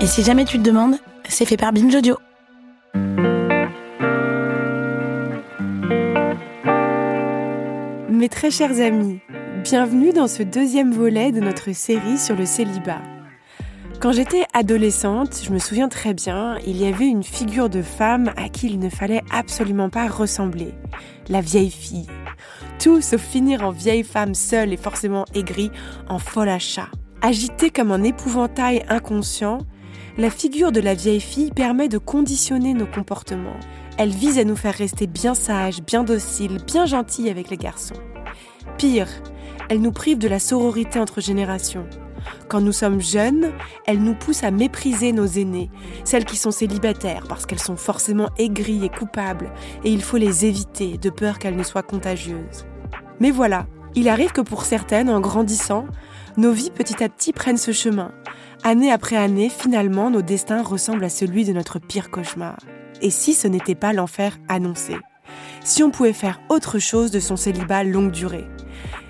Et si jamais tu te demandes, c'est fait par Binge Audio. Mes très chers amis, bienvenue dans ce deuxième volet de notre série sur le célibat. Quand j'étais adolescente, je me souviens très bien, il y avait une figure de femme à qui il ne fallait absolument pas ressembler, la vieille fille. Tout sauf finir en vieille femme seule et forcément aigrie, en folle achat. Agitée comme un épouvantail inconscient, la figure de la vieille fille permet de conditionner nos comportements. Elle vise à nous faire rester bien sages, bien dociles, bien gentils avec les garçons. Pire, elle nous prive de la sororité entre générations. Quand nous sommes jeunes, elle nous pousse à mépriser nos aînés, celles qui sont célibataires parce qu'elles sont forcément aigries et coupables, et il faut les éviter de peur qu'elles ne soient contagieuses. Mais voilà, il arrive que pour certaines, en grandissant, nos vies petit à petit prennent ce chemin. Année après année, finalement, nos destins ressemblent à celui de notre pire cauchemar. Et si ce n'était pas l'enfer annoncé? Si on pouvait faire autre chose de son célibat longue durée?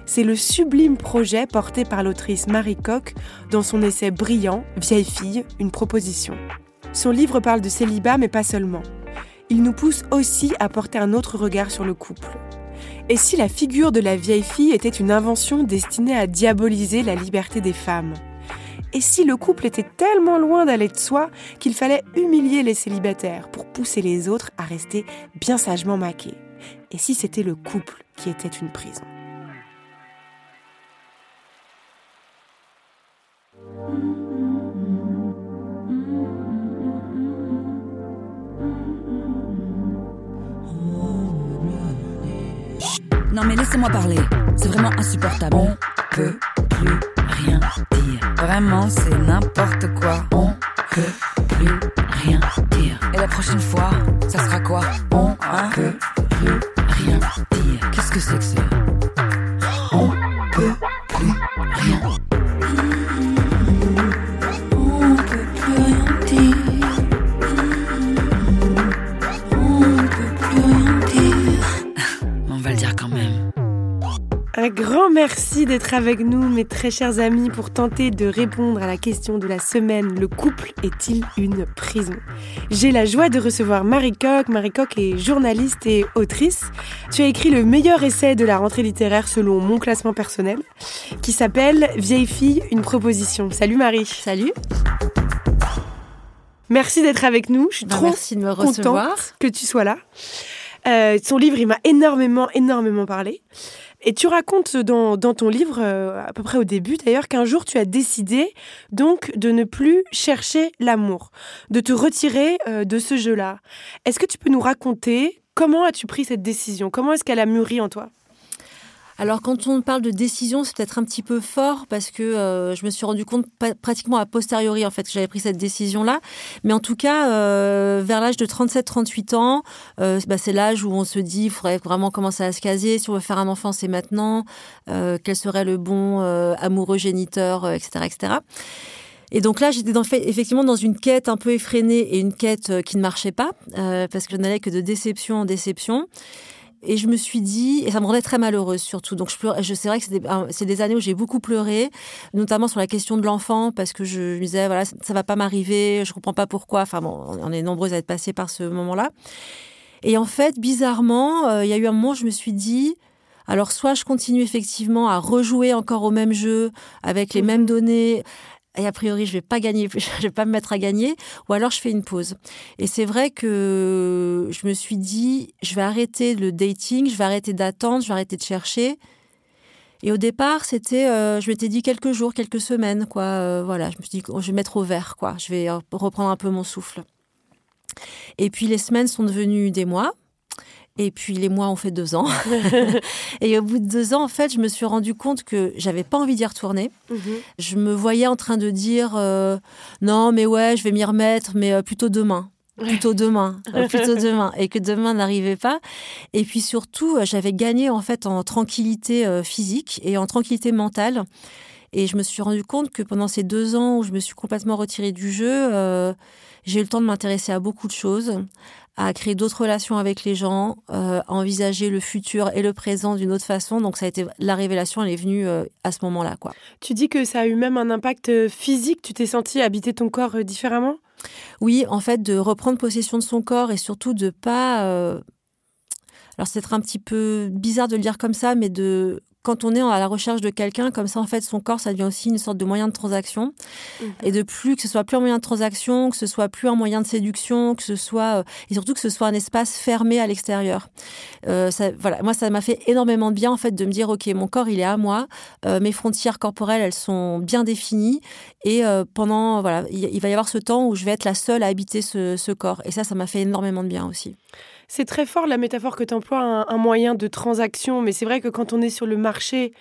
C'est le sublime projet porté par l'autrice Marie Coq dans son essai brillant Vieille fille, une proposition. Son livre parle de célibat, mais pas seulement. Il nous pousse aussi à porter un autre regard sur le couple. Et si la figure de la vieille fille était une invention destinée à diaboliser la liberté des femmes? Et si le couple était tellement loin d'aller de soi qu'il fallait humilier les célibataires pour pousser les autres à rester bien sagement maqués? Et si c'était le couple qui était une prison? Non mais laissez-moi parler, c'est vraiment insupportable. On peut plus rien dire. Vraiment, c'est n'importe quoi. On peut plus rien dire. Et la prochaine fois, ça sera quoi? On hein? peut plus rien dire. Qu'est-ce que c'est que ça? On peut plus rien Un grand merci d'être avec nous, mes très chers amis, pour tenter de répondre à la question de la semaine. Le couple est-il une prison? J'ai la joie de recevoir Marie Coq. Marie Coq est journaliste et autrice. Tu as écrit le meilleur essai de la rentrée littéraire selon mon classement personnel, qui s'appelle Vieille fille, une proposition. Salut Marie. Salut. Merci d'être avec nous. Je suis Bah, trop merci de me recevoir. contente que tu sois là. Euh, son livre, il m'a énormément, énormément parlé. Et tu racontes dans, ton livre, euh, à peu près au début d'ailleurs, qu'un jour tu as décidé donc de ne plus chercher l'amour, de te retirer euh, de ce jeu-là. Est-ce que tu peux nous raconter comment as-tu pris cette décision? Comment est-ce qu'elle a mûri en toi? Alors, quand on parle de décision, c'est peut-être un petit peu fort parce que euh, je me suis rendu compte pratiquement a posteriori en fait que j'avais pris cette décision-là. Mais en tout cas, euh, vers l'âge de 37-38 ans, euh, bah, c'est l'âge où on se dit il faudrait vraiment commencer à se caser. Si on veut faire un enfant, c'est maintenant. Euh, quel serait le bon euh, amoureux géniteur, euh, etc., etc. Et donc là, j'étais effectivement dans une quête un peu effrénée et une quête qui ne marchait pas, euh, parce que je n'allais que de déception en déception. Et je me suis dit, et ça me rendait très malheureuse surtout. Donc je pleurais, je c'est vrai que c'est des, années où j'ai beaucoup pleuré, notamment sur la question de l'enfant, parce que je me disais, voilà, ça, ça va pas m'arriver, je comprends pas pourquoi. Enfin bon, on est nombreuses à être passées par ce moment-là. Et en fait, bizarrement, euh, il y a eu un moment où je me suis dit, alors soit je continue effectivement à rejouer encore au même jeu, avec les mêmes données, et a priori je vais pas gagner, je vais pas me mettre à gagner, ou alors je fais une pause. Et c'est vrai que je me suis dit, je vais arrêter le dating, je vais arrêter d'attendre, je vais arrêter de chercher. Et au départ, c'était, euh, je m'étais dit quelques jours, quelques semaines, quoi. euh, voilà, je me suis dit, je vais mettre au vert, quoi. Je vais euh, reprendre un peu mon souffle. Et puis les semaines sont devenues des mois. Et puis les mois ont fait deux ans. et au bout de deux ans, en fait, je me suis rendu compte que j'avais pas envie d'y retourner. Je me voyais en train de dire euh, non, mais ouais, je vais m'y remettre, mais euh, plutôt demain. Plutôt demain, euh, plutôt demain, et que demain n'arrivait pas. Et puis surtout, j'avais gagné en fait en tranquillité physique et en tranquillité mentale. Et je me suis rendu compte que pendant ces deux ans où je me suis complètement retirée du jeu, euh, j'ai eu le temps de m'intéresser à beaucoup de choses, à créer d'autres relations avec les gens, euh, à envisager le futur et le présent d'une autre façon. Donc ça a été la révélation, elle est venue euh, à ce moment-là, quoi. Tu dis que ça a eu même un impact physique. Tu t'es senti habiter ton corps différemment? Oui, en fait, de reprendre possession de son corps et surtout de pas. Alors c'est être un petit peu bizarre de le dire comme ça, mais de quand on est à la recherche de quelqu'un, comme ça, en fait, son corps, ça devient aussi une sorte de moyen de transaction. Mhm. Et de plus, que ce soit plus un moyen de transaction, que ce soit plus un moyen de séduction, que ce soit, euh, et surtout que ce soit un espace fermé à l'extérieur. Euh, voilà, moi, ça m'a fait énormément de bien, en fait, de me dire, OK, mon corps, il est à moi, euh, mes frontières corporelles, elles sont bien définies, et pendant, voilà, il, va y avoir ce temps où je vais être la seule à habiter ce, ce corps. Et ça, ça m'a fait énormément de bien aussi. C'est très fort la métaphore que tu emploies, un, moyen de transaction, mais c'est vrai que quand on est sur le marché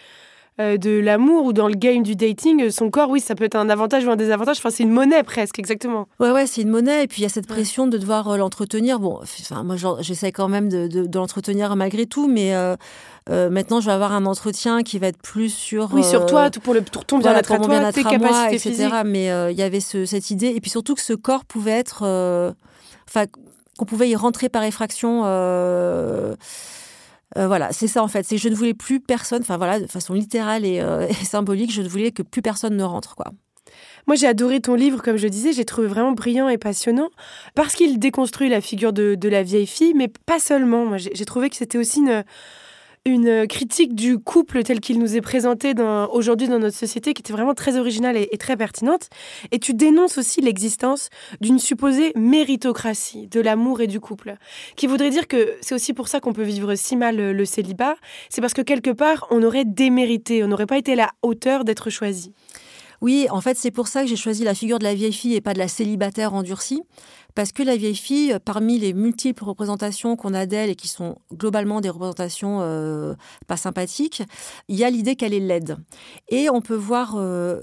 euh, de l'amour ou dans le game du dating, euh, son corps, oui, ça peut être un avantage ou un désavantage. Enfin, c'est une monnaie presque, exactement. Ouais, ouais, c'est une monnaie. Et puis il y a cette pression de devoir euh, l'entretenir. Bon, enfin, moi, j'essaie quand même de, l'entretenir malgré tout, mais maintenant, je vais avoir un entretien qui va être plus sur. Oui, sur toi, tout pour, le, pour ton bien-être à toi, tes capacités etc. Mais il y avait cette idée. Et puis surtout que ce corps pouvait être. Enfin, qu'on pouvait y rentrer par effraction. Euh, euh, voilà, c'est ça en fait. C'est je ne voulais plus personne, enfin voilà, de façon littérale euh, et, symbolique, je ne voulais que plus personne ne rentre, quoi. Moi, j'ai adoré ton livre, comme je disais, j'ai trouvé vraiment brillant et passionnant parce qu'il déconstruit la figure de, de, la vieille fille, mais pas seulement. Moi, j'ai trouvé que c'était aussi une, une critique du couple tel qu'il nous est présenté aujourd'hui dans notre société qui était vraiment très originale et, très pertinente. Et tu dénonces aussi l'existence d'une supposée méritocratie de l'amour et du couple, qui voudrait dire que c'est aussi pour ça qu'on peut vivre si mal le, célibat, c'est parce que quelque part on aurait démérité, on n'aurait pas été à la hauteur d'être choisi. Oui, en fait, c'est pour ça que j'ai choisi la figure de la vieille fille et pas de la célibataire endurcie parce que la vieille fille, parmi les multiples représentations qu'on a d'elle et qui sont globalement des représentations euh, pas sympathiques, il y a l'idée qu'elle est laide. Et on peut voir euh,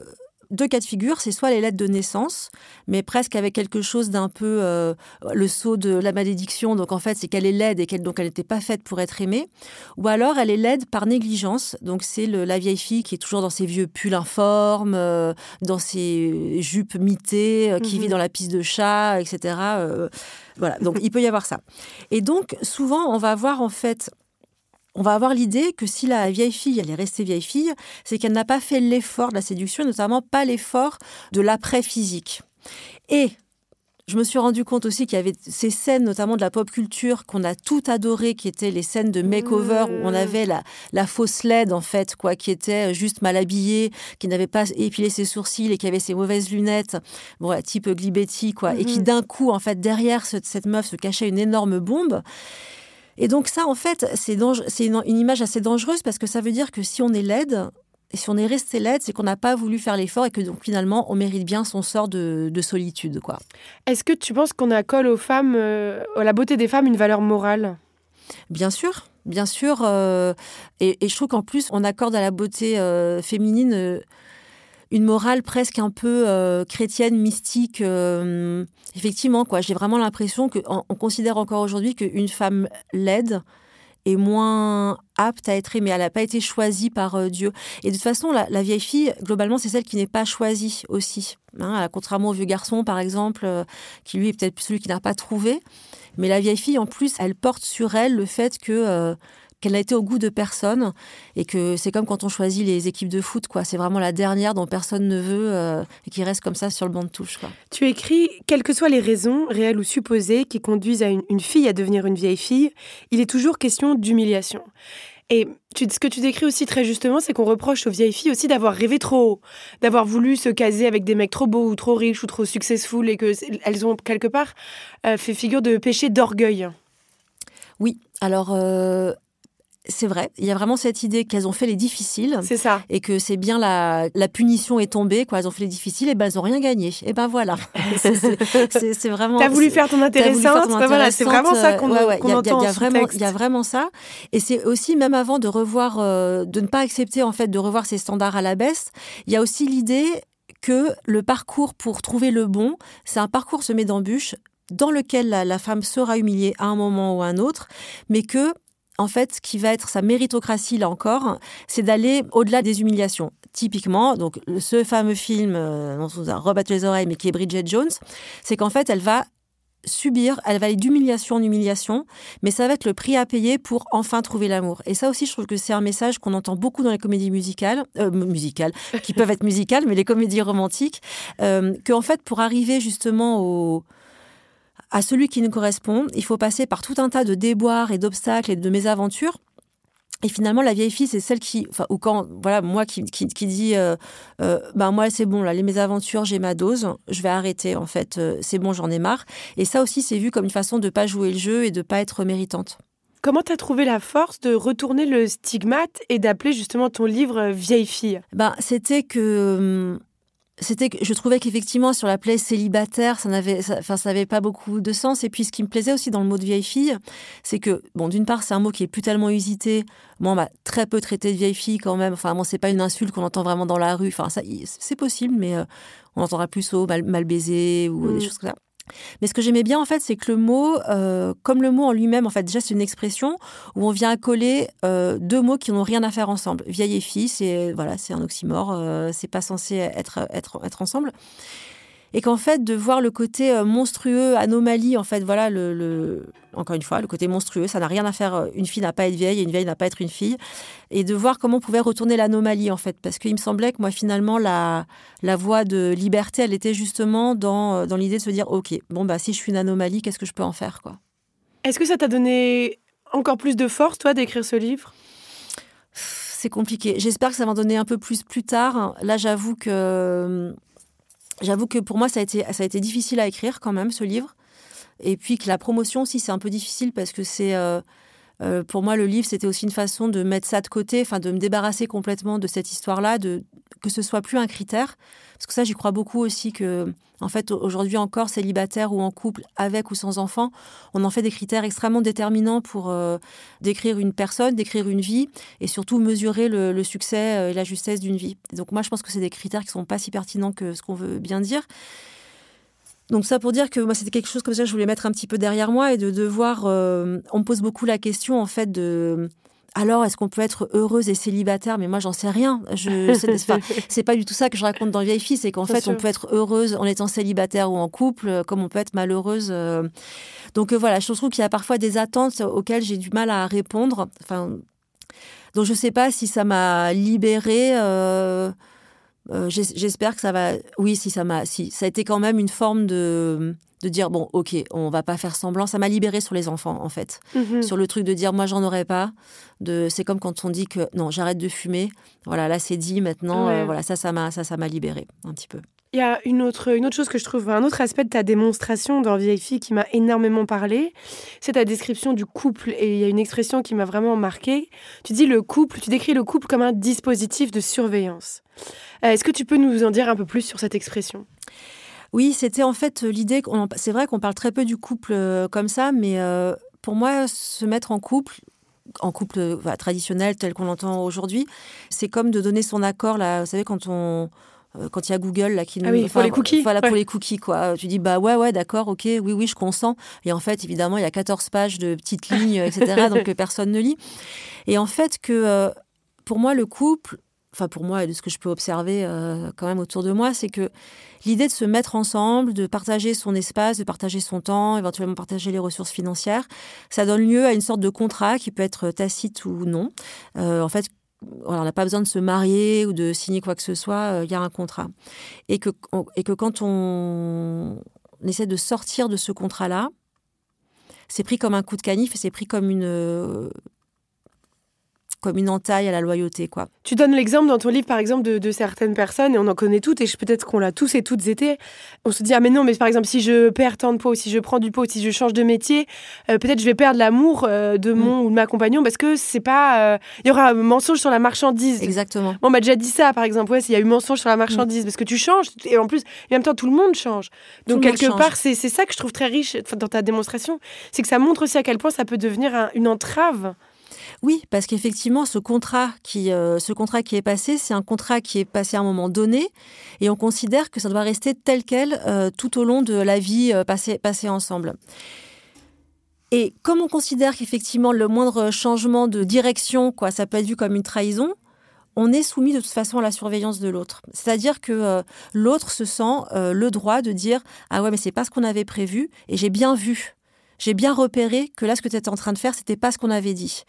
deux cas de figure, c'est soit les lettres de naissance, mais presque avec quelque chose d'un peu euh, le saut de la malédiction. Donc en fait, c'est qu'elle est laide et qu'elle donc elle n'était pas faite pour être aimée. Ou alors elle est laide par négligence. Donc c'est la vieille fille qui est toujours dans ses vieux pulls informes, euh, dans ses jupes mitées, euh, qui vit mhm. dans la piste de chat, etc. voilà. Donc il peut y avoir ça. Et donc souvent on va voir en fait on va avoir l'idée que si la vieille fille, elle est restée vieille fille, c'est qu'elle n'a pas fait l'effort de la séduction, notamment pas l'effort de l'après physique. Et je me suis rendu compte aussi qu'il y avait ces scènes, notamment de la pop culture, qu'on a tout adoré, qui étaient les scènes de make-over où on mmh. avait la, la fausse laide, en fait, quoi, qui était juste mal habillée, qui n'avait pas épilé ses sourcils et qui avait ses mauvaises lunettes, bon, type Glibetti, quoi, et qui mmh. d'un coup, en fait, derrière cette meuf se cachait une énorme bombe. Et donc ça, en fait, c'est une, une image assez dangereuse parce que ça veut dire que si on est laide, et si on est resté laide, c'est qu'on n'a pas voulu faire l'effort et que donc finalement on mérite bien son sort de, solitude, quoi. Est-ce que tu penses qu'on accole aux femmes, euh, à la beauté des femmes, une valeur morale? Bien sûr, bien sûr. Euh, et, je trouve qu'en plus on accorde à la beauté euh, féminine une morale presque un peu euh, chrétienne, mystique. Euh, effectivement, quoi. J'ai vraiment l'impression qu'on on considère encore aujourd'hui qu'une femme laide est moins apte à être aimée. Elle n'a pas été choisie par euh, Dieu. Et de toute façon, la, vieille fille, globalement, c'est celle qui n'est pas choisie aussi. Hein, contrairement au vieux garçon, par exemple, qui lui est peut-être celui qui n'a pas trouvé. Mais la vieille fille, en plus, elle porte sur elle le fait que qu'elle n'a été au goût de personne et que c'est comme quand on choisit les équipes de foot, quoi. C'est vraiment la dernière dont personne ne veut euh, et qui reste comme ça sur le banc de touche, quoi. Tu écris, quelles que soient les raisons, réelles ou supposées, qui conduisent à une, fille à devenir une vieille fille, il est toujours question d'humiliation. Et ce que tu décris aussi très justement, c'est qu'on reproche aux vieilles filles aussi d'avoir rêvé trop haut, d'avoir voulu se caser avec des mecs trop beaux ou trop riches ou trop successful et qu'elles ont quelque part euh, fait figure de péché d'orgueil. Oui, alors euh, c'est vrai, il y a vraiment cette idée qu'elles ont fait les difficiles. C'est ça. Et que c'est bien la, la, punition est tombée, quoi. Elles ont fait les difficiles et ben elles n'ont rien gagné. Et ben voilà. c'est vraiment. T'as voulu faire ton intéressante. Ben voilà, c'est vraiment ça qu'on ouais, qu entend. Il y, a vraiment, il y a vraiment ça. Et c'est aussi même avant de revoir, euh, de ne pas accepter en fait de revoir ces standards à la baisse. Il y a aussi l'idée que le parcours pour trouver le bon, c'est un parcours semé d'embûches dans lequel la, la femme sera humiliée à un moment ou à un autre, mais que en fait, ce qui va être sa méritocratie, là encore, c'est d'aller au-delà des humiliations. Typiquement, donc ce fameux film euh, dont on a rebattu les oreilles, mais qui est Bridget Jones, c'est qu'en fait, elle va subir, elle va aller d'humiliation en humiliation, mais ça va être le prix à payer pour enfin trouver l'amour. Et ça aussi, je trouve que c'est un message qu'on entend beaucoup dans les comédies musicales, euh, musicales, qui peuvent être musicales, mais les comédies romantiques, euh, qu'en fait, pour arriver justement au, à celui qui nous correspond, il faut passer par tout un tas de déboires et d'obstacles et de mésaventures et finalement, la vieille fille, c'est celle qui, enfin, ou quand, voilà, moi qui, qui, dit, euh, euh, ben moi c'est bon, là, les mésaventures, j'ai ma dose, je vais arrêter, en fait, euh, c'est bon, j'en ai marre. Et ça aussi, c'est vu comme une façon de pas jouer le jeu et de pas être méritante. Comment tu as trouvé la force de retourner le stigmate et d'appeler justement ton livre Vieille fille? Ben, c'était que hum, c'était que je trouvais qu'effectivement sur la plaie célibataire ça n'avait enfin ça n'avait pas beaucoup de sens. Et puis ce qui me plaisait aussi dans le mot de vieille fille c'est que bon d'une part c'est un mot qui est plus tellement usité. Moi on m'a très peu traité de vieille fille quand même. Enfin bon c'est pas une insulte qu'on entend vraiment dans la rue. Enfin ça c'est possible mais euh, on entendra plus au mal, mal baisé ou des mm. choses comme ça mais ce que j'aimais bien, en fait, c'est que le mot, euh, comme le mot en lui-même, en fait, déjà, c'est une expression où on vient coller euh, deux mots qui n'ont rien à faire ensemble. Vieille et fille, c'est voilà, c'est un oxymore, euh, c'est pas censé être, être, être ensemble et qu'en fait de voir le côté euh, monstrueux, anomalie, en fait, voilà, le, encore une fois, le côté monstrueux, ça n'a rien à faire. Euh, une fille n'a pas à être vieille et une vieille n'a pas à être une fille, et de voir comment on pouvait retourner l'anomalie, en fait, parce qu'il me semblait que moi finalement la la voie de liberté, elle était justement dans euh, dans l'idée de se dire, ok, bon bah si je suis une anomalie, qu'est-ce que je peux en faire, quoi? Est-ce que ça t'a donné encore plus de force, toi, d'écrire ce livre? C'est compliqué. J'espère que ça va donner un peu plus plus tard. Là, j'avoue que J'avoue que pour moi, ça a, été, ça a été difficile à écrire quand même, ce livre. Et puis que la promotion aussi, c'est un peu difficile parce que c'est... Euh, euh, pour moi, le livre, c'était aussi une façon de mettre ça de côté, enfin de me débarrasser complètement de cette histoire-là, de que ce soit plus un critère. Parce que ça, j'y crois beaucoup aussi que, en fait, aujourd'hui encore, célibataire ou en couple, avec ou sans enfant, on en fait des critères extrêmement déterminants pour euh, décrire une personne, décrire une vie, et surtout mesurer le, succès et la justesse d'une vie. donc moi, je pense que c'est des critères qui sont pas si pertinents que ce qu'on veut bien dire. Donc ça pour dire que moi c'était quelque chose comme ça que je voulais mettre un petit peu derrière moi et de devoir euh, on me pose beaucoup la question en fait de alors est-ce qu'on peut être heureuse et célibataire? Mais moi j'en sais rien. Je c'est pas du tout ça que je raconte dans Vieille fille c'est qu'en fait on peut être heureuse en étant célibataire ou en couple comme on peut être malheureuse euh. donc euh, voilà je trouve qu'il y a parfois des attentes auxquelles j'ai du mal à répondre. Enfin donc je sais pas si ça m'a libérée euh, j'espère que ça va. Oui, si ça m'a. Si ça a été quand même une forme de de dire bon, ok, on va pas faire semblant. Ça m'a libéré sur les enfants en fait, mhm. sur le truc de dire moi j'en aurais pas. De c'est comme quand on dit que non, j'arrête de fumer. Voilà, là c'est dit maintenant. Euh, voilà, ça ça m'a ça ça m'a libéré un petit peu. Il y a une autre, une autre chose que je trouve, un autre aspect de ta démonstration dans Vieille fille qui m'a énormément parlé, c'est ta description du couple. Et il y a une expression qui m'a vraiment marqué. Tu dis le couple, tu décris le couple comme un dispositif de surveillance. Euh, est-ce que tu peux nous en dire un peu plus sur cette expression? Oui, c'était en fait l'idée. C'est vrai qu'on parle très peu du couple euh, comme ça, mais euh, pour moi, se mettre en couple, en couple traditionnel tel qu'on l'entend aujourd'hui, c'est comme de donner son accord. Là, vous savez, quand on euh, quand il y a Google là qui nous ah oui, pour les cookies voilà pour les cookies quoi. Tu dis bah ouais ouais d'accord ok oui oui je consens. Et en fait évidemment il y a 14 pages de petites lignes etc donc personne ne lit. Et en fait que euh, pour moi le couple enfin pour moi et de ce que je peux observer euh, quand même autour de moi c'est que l'idée de se mettre ensemble de partager son espace de partager son temps éventuellement partager les ressources financières ça donne lieu à une sorte de contrat qui peut être tacite ou non. En fait on n'a pas besoin de se marier ou de signer quoi que ce soit, euh, il y a un contrat. Et que, et que quand on, essaie de sortir de ce contrat-là, c'est pris comme un coup de canif et c'est pris comme une, comme une entaille à la loyauté. quoi. Tu donnes l'exemple dans ton livre, par exemple, de, certaines personnes, et on en connaît toutes, et peut-être qu'on l'a tous et toutes été. On se dit, ah mais non, mais par exemple, si je perds tant de peau, si je prends du pot, si je change de métier, euh, peut-être je vais perdre l'amour euh, de mm. mon ou de ma compagnon, parce que c'est pas... Euh, il y aura un mensonge sur la marchandise. Exactement. on m'a déjà dit ça, par exemple, ouais, s'il y a eu mensonge sur la marchandise, mm. parce que tu changes, et en plus, en même temps, tout le monde change. Donc, quelque part, c'est ça que je trouve très riche dans ta démonstration, c'est que ça montre aussi à quel point ça peut devenir une entrave oui, parce qu'effectivement, ce contrat qui, euh, ce contrat qui est passé, c'est un contrat qui est passé à un moment donné, et on considère que ça doit rester tel quel euh, tout au long de la vie euh, passée, passée ensemble. Et comme on considère qu'effectivement le moindre changement de direction, quoi, ça peut être vu comme une trahison, on est soumis de toute façon à la surveillance de l'autre. C'est-à-dire que l'autre se sent le droit de dire ah ouais mais c'est pas ce qu'on avait prévu et j'ai bien vu, j'ai bien repéré que là ce que tu étais en train de faire c'était pas ce qu'on avait dit.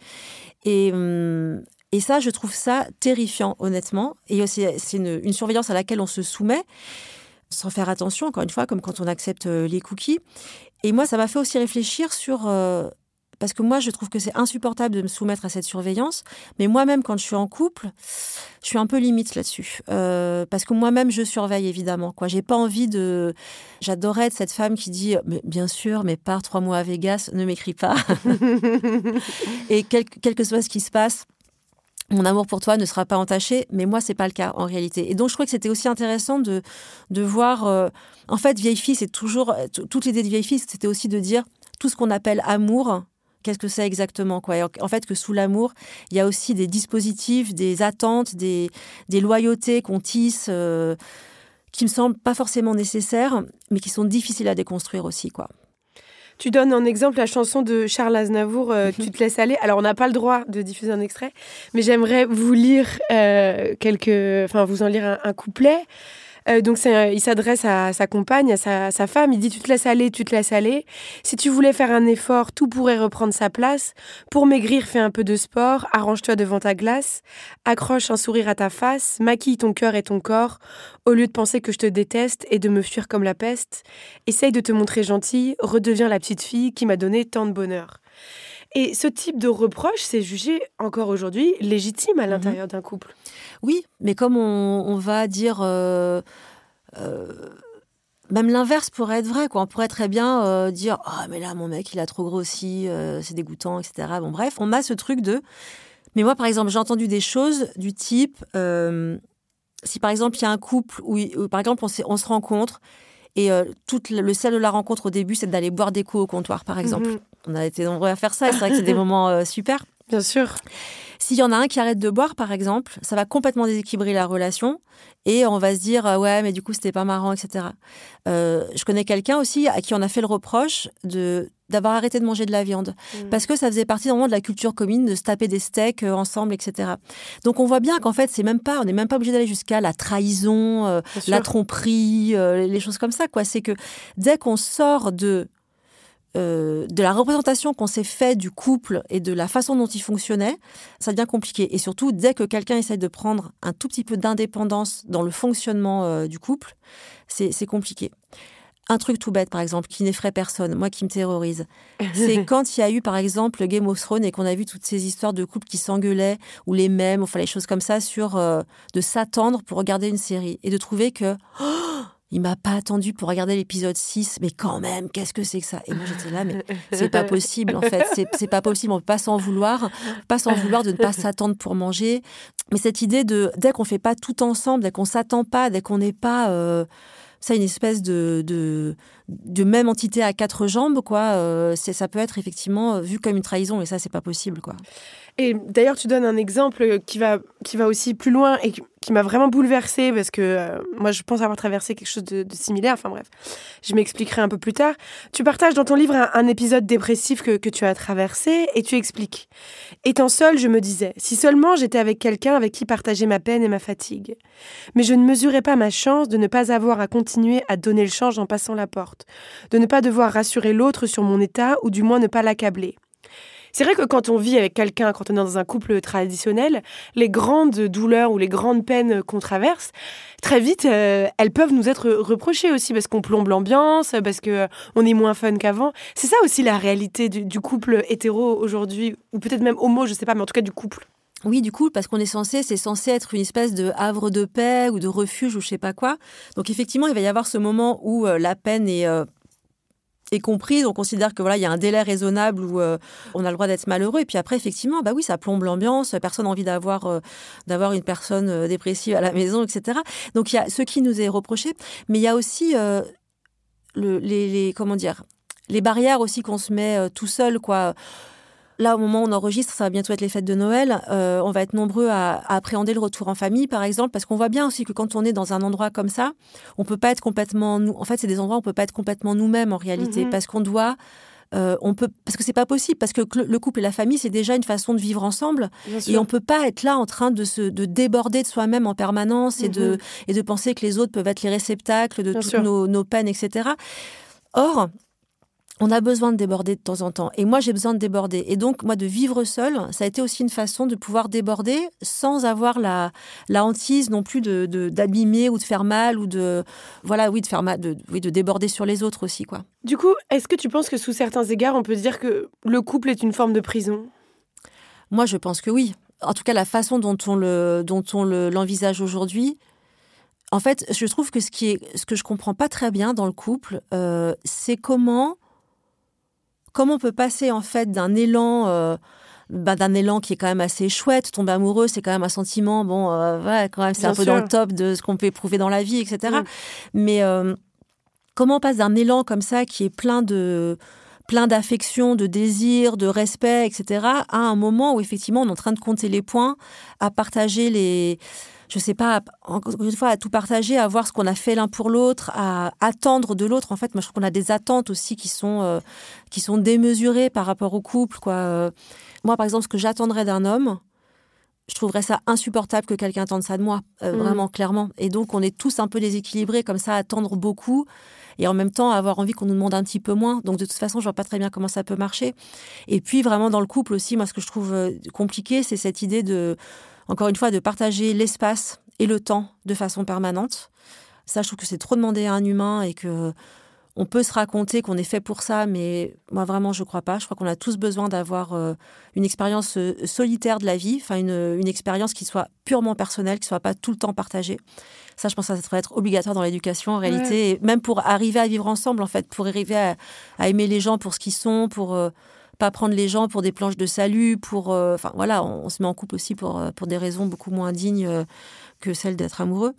Et hum, et ça, je trouve ça terrifiant, honnêtement. Et c'est une, surveillance à laquelle on se soumet sans faire attention, encore une fois, comme quand on accepte euh, les cookies. Et moi, ça m'a fait aussi réfléchir sur parce que moi, je trouve que c'est insupportable de me soumettre à cette surveillance. Mais moi-même, quand je suis en couple, je suis un peu limite là-dessus. Euh, parce que moi-même, je surveille, évidemment. Quoi. J'ai pas envie de... J'adorais être cette femme qui dit, mais bien sûr, mais pars trois mois à Vegas, ne m'écris pas. Et quel, que soit ce qui se passe, mon amour pour toi ne sera pas entaché, mais moi, c'est pas le cas en réalité. Et donc, je crois que c'était aussi intéressant de, de voir. Euh, en fait, vieille fille, c'est toujours. Toute l'idée de vieille fille, c'était aussi de dire tout ce qu'on appelle amour, qu'est-ce que c'est exactement quoi En fait, que sous l'amour, il y a aussi des dispositifs, des attentes, des, des loyautés qu'on tisse, euh, qui me semblent pas forcément nécessaires, mais qui sont difficiles à déconstruire aussi, quoi. Tu donnes en exemple la chanson de Charles Aznavour, euh, mhm. Tu te laisses aller. Alors, on n'a pas le droit de diffuser un extrait, mais j'aimerais vous lire euh, quelques. Enfin, vous en lire un couplet. Euh, donc il s'adresse à sa compagne, à sa, femme. Il dit Tu te laisses aller, tu te laisses aller. Si tu voulais faire un effort, tout pourrait reprendre sa place. Pour maigrir, fais un peu de sport. Arrange-toi devant ta glace. Accroche un sourire à ta face. Maquille ton cœur et ton corps. Au lieu de penser que je te déteste et de me fuir comme la peste, essaye de te montrer gentille. Redeviens la petite fille qui m'a donné tant de bonheur. Et ce type de reproche, c'est jugé encore aujourd'hui légitime à mhm. l'intérieur d'un couple. Oui, mais comme on, va dire... Euh, euh, même l'inverse pourrait être vrai, quoi. On pourrait très bien euh, dire oh, mais là, mon mec, il a trop grossi, c'est dégoûtant, etc. Bon, bref, on a ce truc de. Mais moi, par exemple, j'ai entendu des choses du type si par exemple, il y a un couple où, par exemple, on, on, se rencontre et tout le sel de la rencontre au début, c'est d'aller boire des coups au comptoir, par exemple. Mhm. On a été nombreux à faire ça et c'est vrai que c'est des moments super. Bien sûr. S'il y en a un qui arrête de boire, par exemple, ça va complètement déséquilibrer la relation et on va se dire euh, ouais, mais du coup c'était pas marrant, etc. Euh, je connais quelqu'un aussi à qui on a fait le reproche de d'avoir arrêté de manger de la viande mmh. parce que ça faisait partie vraiment de la culture commune de se taper des steaks euh, ensemble, etc. Donc on voit bien qu'en fait c'est même pas, on n'est même pas obligé d'aller jusqu'à la trahison, la tromperie, les choses comme ça. Quoi, c'est que dès qu'on sort de euh, de la représentation qu'on s'est fait du couple et de la façon dont il fonctionnait, ça devient compliqué. Et surtout, dès que quelqu'un essaie de prendre un tout petit peu d'indépendance dans le fonctionnement euh, du couple, c'est compliqué. Un truc tout bête, par exemple, qui n'effraie personne, moi qui me terrorise, c'est quand il y a eu, par exemple, Game of Thrones et qu'on a vu toutes ces histoires de couples qui s'engueulaient, ou les mêmes, enfin les choses comme ça, sur euh, de s'attendre pour regarder une série et de trouver que oh, il m'a pas attendu pour regarder l'épisode 6, mais quand même, qu'est-ce que c'est que ça? Et moi j'étais là, mais c'est pas possible en fait, c'est pas possible, on peut pas s'en vouloir, pas s'en vouloir de ne pas s'attendre pour manger. Mais cette idée de, dès qu'on fait pas tout ensemble, dès qu'on s'attend pas, dès qu'on n'est pas, euh, ça, une espèce de, de, de, même entité à quatre jambes, quoi, euh, ça peut être effectivement vu comme une trahison, et ça, c'est pas possible, quoi. Et d'ailleurs, tu donnes un exemple qui va, qui va aussi plus loin et qui m'a vraiment bouleversée parce que euh, moi, je pense avoir traversé quelque chose de, similaire. Enfin bref, je m'expliquerai un peu plus tard. Tu partages dans ton livre un, épisode dépressif que, que, tu as traversé et tu expliques. Étant seule, je me disais, si seulement j'étais avec quelqu'un avec qui partager ma peine et ma fatigue. Mais je ne mesurais pas ma chance de ne pas avoir à continuer à donner le change en passant la porte, de ne pas devoir rassurer l'autre sur mon état ou du moins ne pas l'accabler. C'est vrai que quand on vit avec quelqu'un, quand on est dans un couple traditionnel, les grandes douleurs ou les grandes peines qu'on traverse, très vite, euh, elles peuvent nous être reprochées aussi parce qu'on plombe l'ambiance, parce que euh, on est moins fun qu'avant. C'est ça aussi la réalité du, couple hétéro aujourd'hui, ou peut-être même homo, je sais pas, mais en tout cas du couple. Oui, du coup, parce qu'on est censé, c'est censé être une espèce de havre de paix ou de refuge ou je sais pas quoi. Donc effectivement, il va y avoir ce moment où euh, la peine est est comprise, on considère que voilà, il y a un délai raisonnable où euh, on a le droit d'être malheureux. Et puis après, effectivement, bah oui, ça plombe l'ambiance. Personne n'a envie d'avoir euh, d'avoir une personne euh, dépressive à la maison, etc. Donc il y a ce qui nous est reproché, mais il y a aussi le, les, les, comment dire les barrières aussi qu'on se met tout seul, quoi. Là, au moment où on enregistre, ça va bientôt être les fêtes de Noël. Euh, on va être nombreux à, appréhender le retour en famille, par exemple, parce qu'on voit bien aussi que quand on est dans un endroit comme ça, on peut pas être complètement nous. En fait, c'est des endroits où on peut pas être complètement nous-mêmes en réalité, mhm. parce qu'on doit euh, on peut parce que c'est pas possible parce que le couple et la famille c'est déjà une façon de vivre ensemble et on peut pas être là en train de se de déborder de soi-même en permanence et de mhm. et de penser que les autres peuvent être les réceptacles de toutes nos, nos peines etc. Or on a besoin de déborder de temps en temps. Et moi, j'ai besoin de déborder. Et donc, moi, de vivre seul, ça a été aussi une façon de pouvoir déborder sans avoir la, la hantise non plus de, d'abîmer ou de faire mal ou de, voilà, oui, de faire mal, de, oui, de déborder sur les autres aussi, quoi. Du coup, est-ce que tu penses que sous certains égards, on peut dire que le couple est une forme de prison? Moi, je pense que oui. En tout cas, la façon dont on le, dont on l'envisage aujourd'hui, en fait, je trouve que ce qui est, ce que je comprends pas très bien dans le couple, euh, c'est comment comment on peut passer en fait d'un élan euh, bah, d'un élan qui est quand même assez chouette. Tomber amoureux, c'est quand même un sentiment, bon, euh, quand même, c'est un peu dans le top de ce qu'on peut éprouver dans la vie, etc. Mais euh, comment on passe d'un élan comme ça qui est plein de plein d'affection, de désir, de respect, etc., à un moment où effectivement on est en train de compter les points, à partager les, je sais pas, encore une fois, à tout partager, à voir ce qu'on a fait l'un pour l'autre, à attendre de l'autre. En fait, moi, je trouve qu'on a des attentes aussi qui sont, euh, qui sont démesurées par rapport au couple. Quoi. Euh, moi, par exemple, ce que j'attendrais d'un homme, je trouverais ça insupportable que quelqu'un attende ça de moi, euh, mm. vraiment clairement. Et donc, on est tous un peu déséquilibrés comme ça, à attendre beaucoup et en même temps avoir envie qu'on nous demande un petit peu moins. Donc, de toute façon, je vois pas très bien comment ça peut marcher. Et puis, vraiment, dans le couple aussi, moi, ce que je trouve compliqué, c'est cette idée de encore une fois, de partager l'espace et le temps de façon permanente. Ça, je trouve que c'est trop demandé à un humain et que on peut se raconter qu'on est fait pour ça, mais moi vraiment je crois pas. Je crois qu'on a tous besoin d'avoir euh, une expérience euh, solitaire de la vie, enfin une, expérience qui soit purement personnelle, qui soit pas tout le temps partagée. Ça, je pense que ça devrait être obligatoire dans l'éducation en réalité, et même pour arriver à vivre ensemble en fait, pour arriver à, aimer les gens pour ce qu'ils sont, pour euh, pas prendre les gens pour des planches de salut, pour, euh, voilà, on, se met en couple aussi pour euh, pour des raisons beaucoup moins dignes euh, que celles d'être amoureux.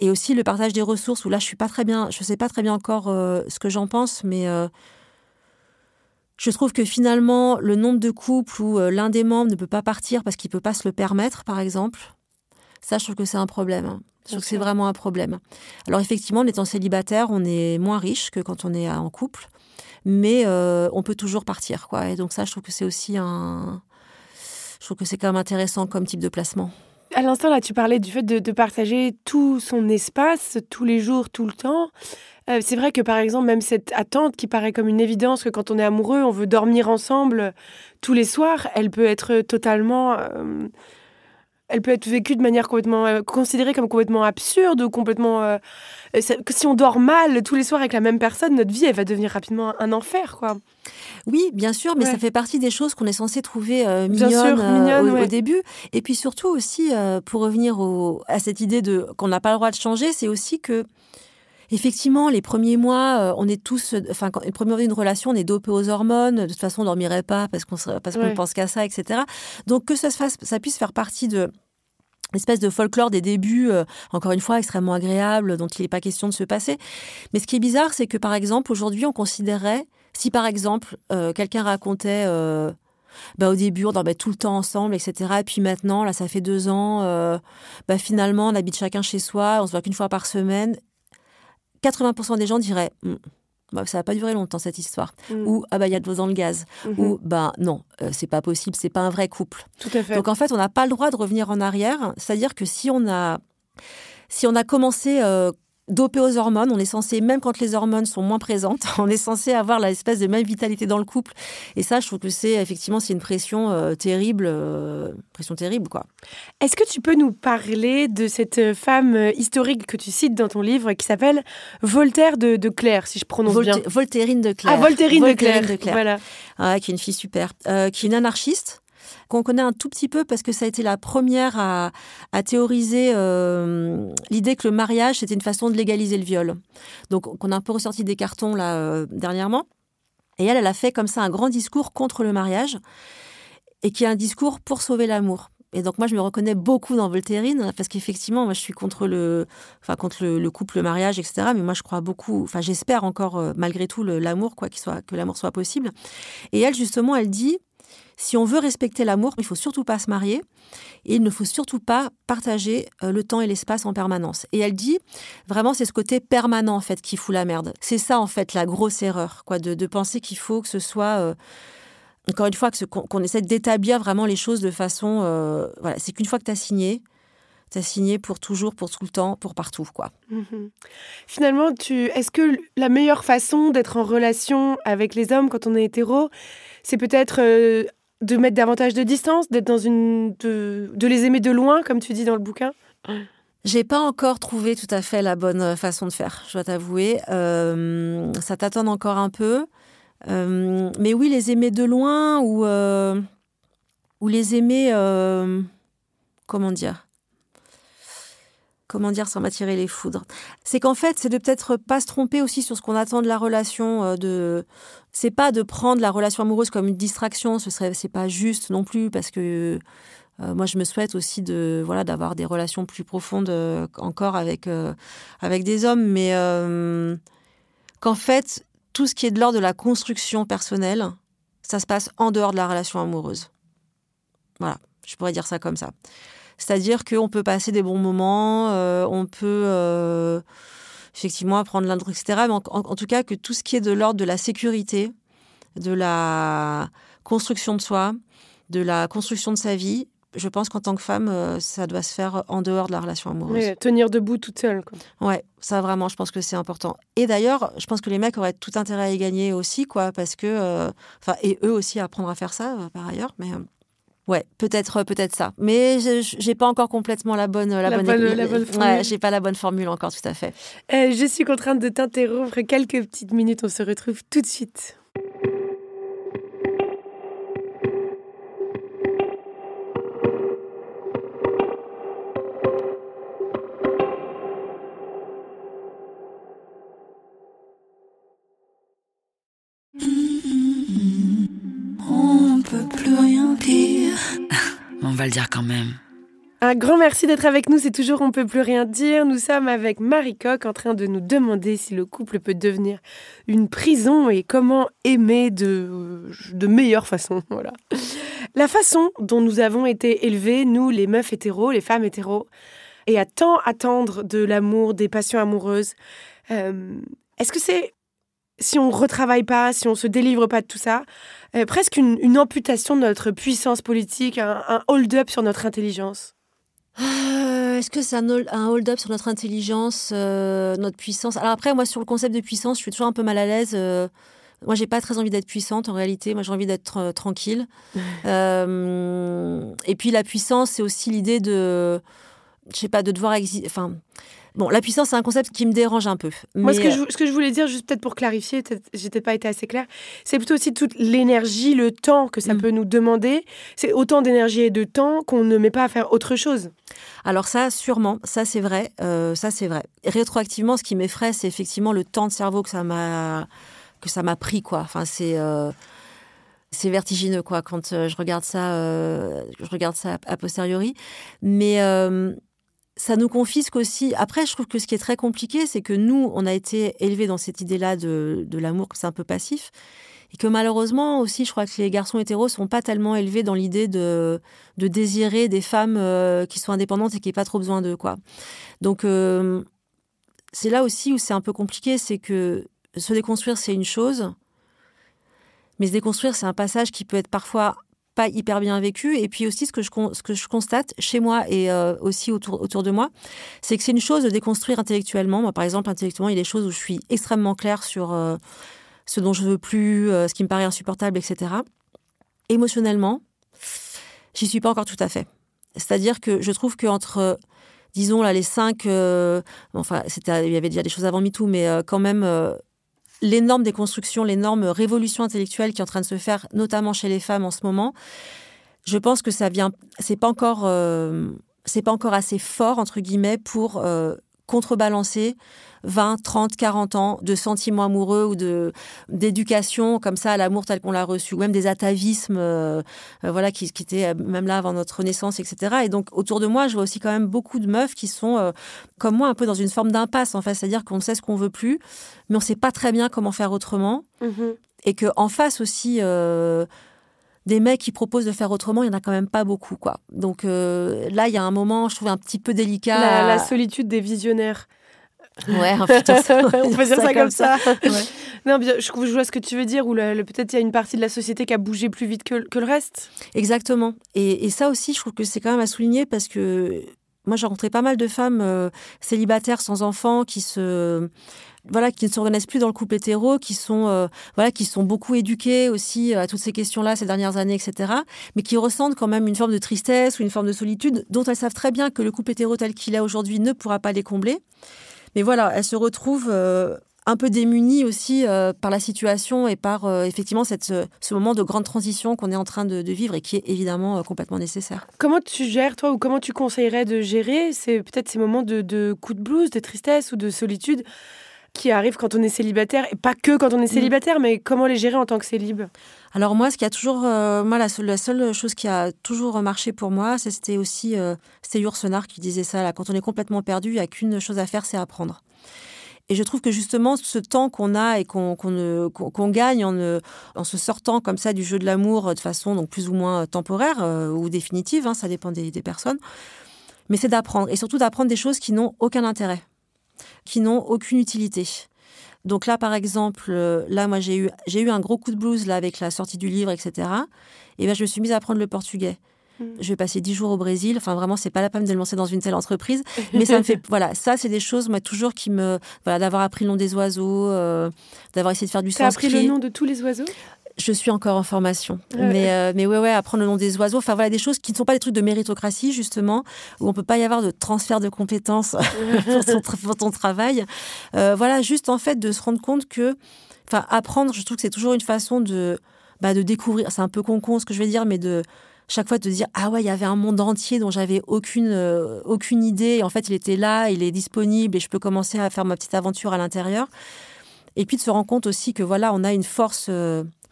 Et aussi le partage des ressources où là je suis pas très bien, je sais pas très bien encore ce que j'en pense, mais je trouve que finalement le nombre de couples où l'un des membres ne peut pas partir parce qu'il peut pas se le permettre, par exemple, ça je trouve que c'est un problème. Je trouve que c'est vraiment un problème. Alors effectivement, en étant célibataire, on est moins riche que quand on est en couple mais euh, on peut toujours partir, quoi. Et donc ça, je trouve que c'est aussi un, je trouve que c'est quand même intéressant comme type de placement. À l'instant, là, tu parlais du fait de, partager tout son espace, tous les jours, tout le temps. Euh, c'est vrai que, par exemple, même cette attente qui paraît comme une évidence que quand on est amoureux, on veut dormir ensemble tous les soirs, elle peut être totalement... Euh, elle peut être vécue de manière complètement euh, considérée comme complètement absurde ou complètement euh, si on dort mal tous les soirs avec la même personne notre vie elle va devenir rapidement un enfer quoi. Oui, bien sûr, mais ça fait partie des choses qu'on est censé trouver euh, mignonnes, au, début. Et puis surtout aussi, pour revenir à cette idée de qu'on n'a pas le droit de changer, c'est aussi que Effectivement, les premiers mois, on est tous, enfin, les premiers mois d'une relation, on est dopé aux hormones. De toute façon, on dormirait pas parce qu'on parce qu'on pense qu'à ça, etc. Donc que ça se fasse, ça puisse faire partie de espèce de folklore des débuts, euh, encore une fois, extrêmement agréable, dont il n'est pas question de se passer. Mais ce qui est bizarre, c'est que, par exemple, aujourd'hui, on considérait, si par exemple, euh, quelqu'un racontait... Euh, bah, au début, on dormait tout le temps ensemble, etc. Et puis maintenant, là, ça fait deux ans, bah, finalement, on habite chacun chez soi, on se voit qu'une fois par semaine. 80% des gens diraient hmm, bah, ça va pas durer longtemps cette histoire. Mm. Ou ah bah il y a de l'eau dans le gaz. Mm-hmm. Ou ben non, euh, c'est pas possible, c'est pas un vrai couple. Tout à fait. Donc en fait, on n'a pas le droit de revenir en arrière. C'est-à-dire que si on a si on a commencé euh, dopé aux hormones. On est censé, même quand les hormones sont moins présentes, on est censé avoir l'espèce de même vitalité dans le couple. Et ça, je trouve que c'est effectivement c'est une pression euh, terrible, euh, pression terrible quoi. Est-ce que tu peux nous parler de cette femme euh, historique que tu cites dans ton livre qui s'appelle Voltaire de, de, Claire, si je prononce bien Voltairine de Claire. Ah, Voltairine, de, Claire. Voilà. Ah, qui est une fille super, qui est une anarchiste qu'on connaît un tout petit peu parce que ça a été la première à, théoriser euh, l'idée que le mariage, c'était une façon de légaliser le viol. Donc, on a un peu ressorti des cartons là euh, dernièrement. Et elle, elle a fait comme ça un grand discours contre le mariage et qui est un discours pour sauver l'amour. Et donc moi, je me reconnais beaucoup dans Voltairine parce qu'effectivement, moi, je suis contre le, enfin contre le, couple, le mariage, etc. Mais moi, je crois beaucoup, enfin, j'espère encore euh, malgré tout l'amour, quoi, soit, que l'amour soit possible. Et elle, justement, elle dit si on veut respecter l'amour, il faut surtout pas se marier et il ne faut surtout pas partager euh, le temps et l'espace en permanence. Et elle dit, vraiment, c'est ce côté permanent en fait qui fout la merde. C'est ça en fait la grosse erreur, quoi, de, penser qu'il faut que ce soit euh, encore une fois, qu'on essaie d'établir vraiment les choses de façon. Euh, voilà, c'est qu'une fois que tu as signé, tu as signé pour toujours, pour tout le temps, pour partout, quoi. Mhm. Finalement, tu, est-ce que la meilleure façon d'être en relation avec les hommes quand on est hétéro, c'est peut-être euh, de mettre davantage de distance, d'être dans une, de, les aimer de loin, comme tu dis dans le bouquin j'ai pas encore trouvé tout à fait la bonne façon de faire, je dois t'avouer. Euh, ça t'attend encore un peu. Euh, mais oui, les aimer de loin ou, euh, ou les aimer, euh, comment dire Comment dire sans m'attirer les foudres C'est qu'en fait, c'est de peut-être pas se tromper aussi sur ce qu'on attend de la relation. De, c'est pas de prendre la relation amoureuse comme une distraction. Ce serait, c'est pas juste non plus parce que moi, je me souhaite aussi de voilà d'avoir des relations plus profondes encore avec avec des hommes, mais qu'en fait tout ce qui est de l'ordre de la construction personnelle, ça se passe en dehors de la relation amoureuse. Voilà, je pourrais dire ça comme ça. C'est-à-dire qu'on peut passer des bons moments, euh, on peut euh, effectivement apprendre l'un etc. Mais en, tout cas, que tout ce qui est de l'ordre de la sécurité, de la construction de soi, de la construction de sa vie, je pense qu'en tant que femme, euh, ça doit se faire en dehors de la relation amoureuse. Oui, tenir debout toute seule. Quoi. Ouais, ça vraiment, je pense que c'est important. Et d'ailleurs, je pense que les mecs auraient tout intérêt à y gagner aussi, quoi, parce que, euh, enfin, et eux aussi apprendre à faire ça, euh, par ailleurs, mais. Ouais, peut-être peut-être ça. Mais j'ai pas encore complètement la bonne la, bonne, la bonne formule. Ouais, j'ai pas la bonne formule encore tout à fait. je suis contrainte de t'interrompre quelques petites minutes, on se retrouve tout de suite. Même. Un grand merci d'être avec nous, c'est toujours On peut plus rien dire. Nous sommes avec Marie Coq en train de nous demander si le couple peut devenir une prison et comment aimer de, de meilleure façon. Voilà. La façon dont nous avons été élevés, nous les meufs hétéros, les femmes hétéros, et à tant attendre de l'amour, des passions amoureuses, euh, est-ce que c'est si on retravaille pas, si on se délivre pas de tout ça, euh, presque une, amputation de notre puissance politique, un, hold-up sur notre intelligence euh, Est-ce que c'est un, hold-up sur notre intelligence, euh, notre puissance? Alors après, moi, sur le concept de puissance, je suis toujours un peu mal à l'aise. moi, j'ai pas très envie d'être puissante en réalité. Moi, j'ai envie d'être tranquille. et puis, la puissance, c'est aussi l'idée de, je sais pas, de devoir exister. Enfin, Bon, la puissance, c'est un concept qui me dérange un peu. Moi, ce que, je, ce que je voulais dire, juste peut-être pour clarifier, j'ai peut-être pas été assez claire, c'est plutôt aussi toute l'énergie, le temps que ça mm. peut nous demander. C'est autant d'énergie et de temps qu'on ne met pas à faire autre chose. Alors ça, sûrement, ça c'est vrai, euh, ça c'est vrai. Rétroactivement, ce qui m'effraie, c'est effectivement le temps de cerveau que ça m'a que ça m'a pris, quoi. Enfin, c'est euh, c'est vertigineux, quoi, quand euh, je regarde ça, je regarde ça a posteriori. Mais ça nous confisque aussi. Après, je trouve que ce qui est très compliqué, c'est que nous, on a été élevés dans cette idée-là de, de l'amour, c'est un peu passif. Et que malheureusement aussi, je crois que les garçons hétéros sont pas tellement élevés dans l'idée de, de désirer des femmes euh, qui sont indépendantes et qui n'aient pas trop besoin d'eux. Quoi. Donc, euh, c'est là aussi où c'est un peu compliqué, c'est que se déconstruire, c'est une chose. Mais se déconstruire, c'est un passage qui peut être parfois pas hyper bien vécu. Et puis aussi, ce que je, ce que je constate chez moi et euh, aussi autour, autour de moi, c'est que c'est une chose de déconstruire intellectuellement. Moi, par exemple, intellectuellement, il y a des choses où je suis extrêmement claire sur euh, ce dont je veux plus, euh, ce qui me paraît insupportable, etc. Émotionnellement, j'y suis pas encore tout à fait. C'est-à-dire que je trouve qu'entre disons là les cinq, enfin c'était, il y avait déjà des choses avant MeToo, mais quand même l'énorme déconstruction, l'énorme révolution intellectuelle qui est en train de se faire, notamment chez les femmes en ce moment, je pense que ça vient, c'est pas encore, euh, pas encore assez fort entre guillemets pour euh, contrebalancer 20, 30, 40 ans de sentiments amoureux ou de d'éducation comme ça à l'amour tel qu'on l'a reçu, ou même des atavismes, euh, euh, voilà, qui, qui, étaient même là avant notre naissance, etc. Et donc autour de moi, je vois aussi quand même beaucoup de meufs qui sont euh, comme moi un peu dans une forme d'impasse en fait, c'est-à-dire qu'on sait ce qu'on veut plus, mais on sait pas très bien comment faire autrement, mm-hmm. et que en face aussi des mecs qui proposent de faire autrement, il y en a quand même pas beaucoup, quoi. Donc euh, là, il y a un moment, je trouve un petit peu délicat. La, la solitude des visionnaires. Ouais, on peut dire ça, on peut dire ça, comme ça. Non, je, je vois ce que tu veux dire, où peut-être il y a une partie de la société qui a bougé plus vite que, que le reste. Exactement. Et, et, ça aussi, je trouve que c'est quand même à souligner parce que moi, j'ai rencontré pas mal de femmes euh, célibataires sans enfants qui se voilà, qui ne s'organisent plus dans le couple hétéro, qui sont, euh, voilà, qui sont beaucoup éduquées aussi à toutes ces questions-là ces dernières années, etc. Mais qui ressentent quand même une forme de tristesse ou une forme de solitude dont elles savent très bien que le couple hétéro tel qu'il est aujourd'hui ne pourra pas les combler. Mais voilà, elles se retrouvent euh, un peu démunies aussi euh, par la situation et par effectivement cette, ce, moment de grande transition qu'on est en train de, vivre et qui est évidemment complètement nécessaire. Comment tu gères, toi, ou comment tu conseillerais de gérer c'est peut-être ces moments de, de coup de blues, de tristesse ou de solitude qui arrivent quand on est célibataire, et pas que quand on est mm. célibataire, mais comment les gérer en tant que célib? Alors moi, ce qui a toujours, euh, moi, la, seule chose qui a toujours marché pour moi, c'était aussi, euh, c'était qui disait ça, là, quand on est complètement perdu, il n'y a qu'une chose à faire, c'est apprendre. Et je trouve que justement, ce temps qu'on a et qu'on gagne en, en, se sortant comme ça du jeu de l'amour de façon donc plus ou moins temporaire euh, ou définitive, hein, ça dépend des personnes, mais c'est d'apprendre et surtout d'apprendre des choses qui n'ont aucun intérêt qui n'ont aucune utilité. Donc là, par exemple, euh, là, moi, j'ai eu, j'ai eu un gros coup de blues là, avec la sortie du livre, etc. Et bien, je me suis mise à apprendre le portugais. Hmm. Je vais passer dix jours au Brésil. Enfin, vraiment, c'est pas la peine de le lancer dans une telle entreprise. Mais ça me fait, voilà, ça, c'est des choses, moi, toujours qui me, voilà, d'avoir appris le nom des oiseaux, euh, d'avoir essayé de faire du sanskrit. as appris le nom de tous les oiseaux? Je suis encore en formation. Mais, euh, mais ouais, ouais, apprendre le nom des oiseaux. Enfin, voilà, des choses qui ne sont pas des trucs de méritocratie, justement, où on peut pas y avoir de transfert de compétences pour, ton travail. Euh, voilà, juste en fait de se rendre compte que, enfin, apprendre, je trouve que c'est toujours une façon de, bah, de découvrir. C'est un peu con, con ce que je vais dire, mais de chaque fois de dire ah ouais il y avait un monde entier dont j'avais aucune euh, aucune idée et en fait il était là il est disponible et je peux commencer à faire ma petite aventure à l'intérieur et puis de se rendre compte aussi que voilà on a une force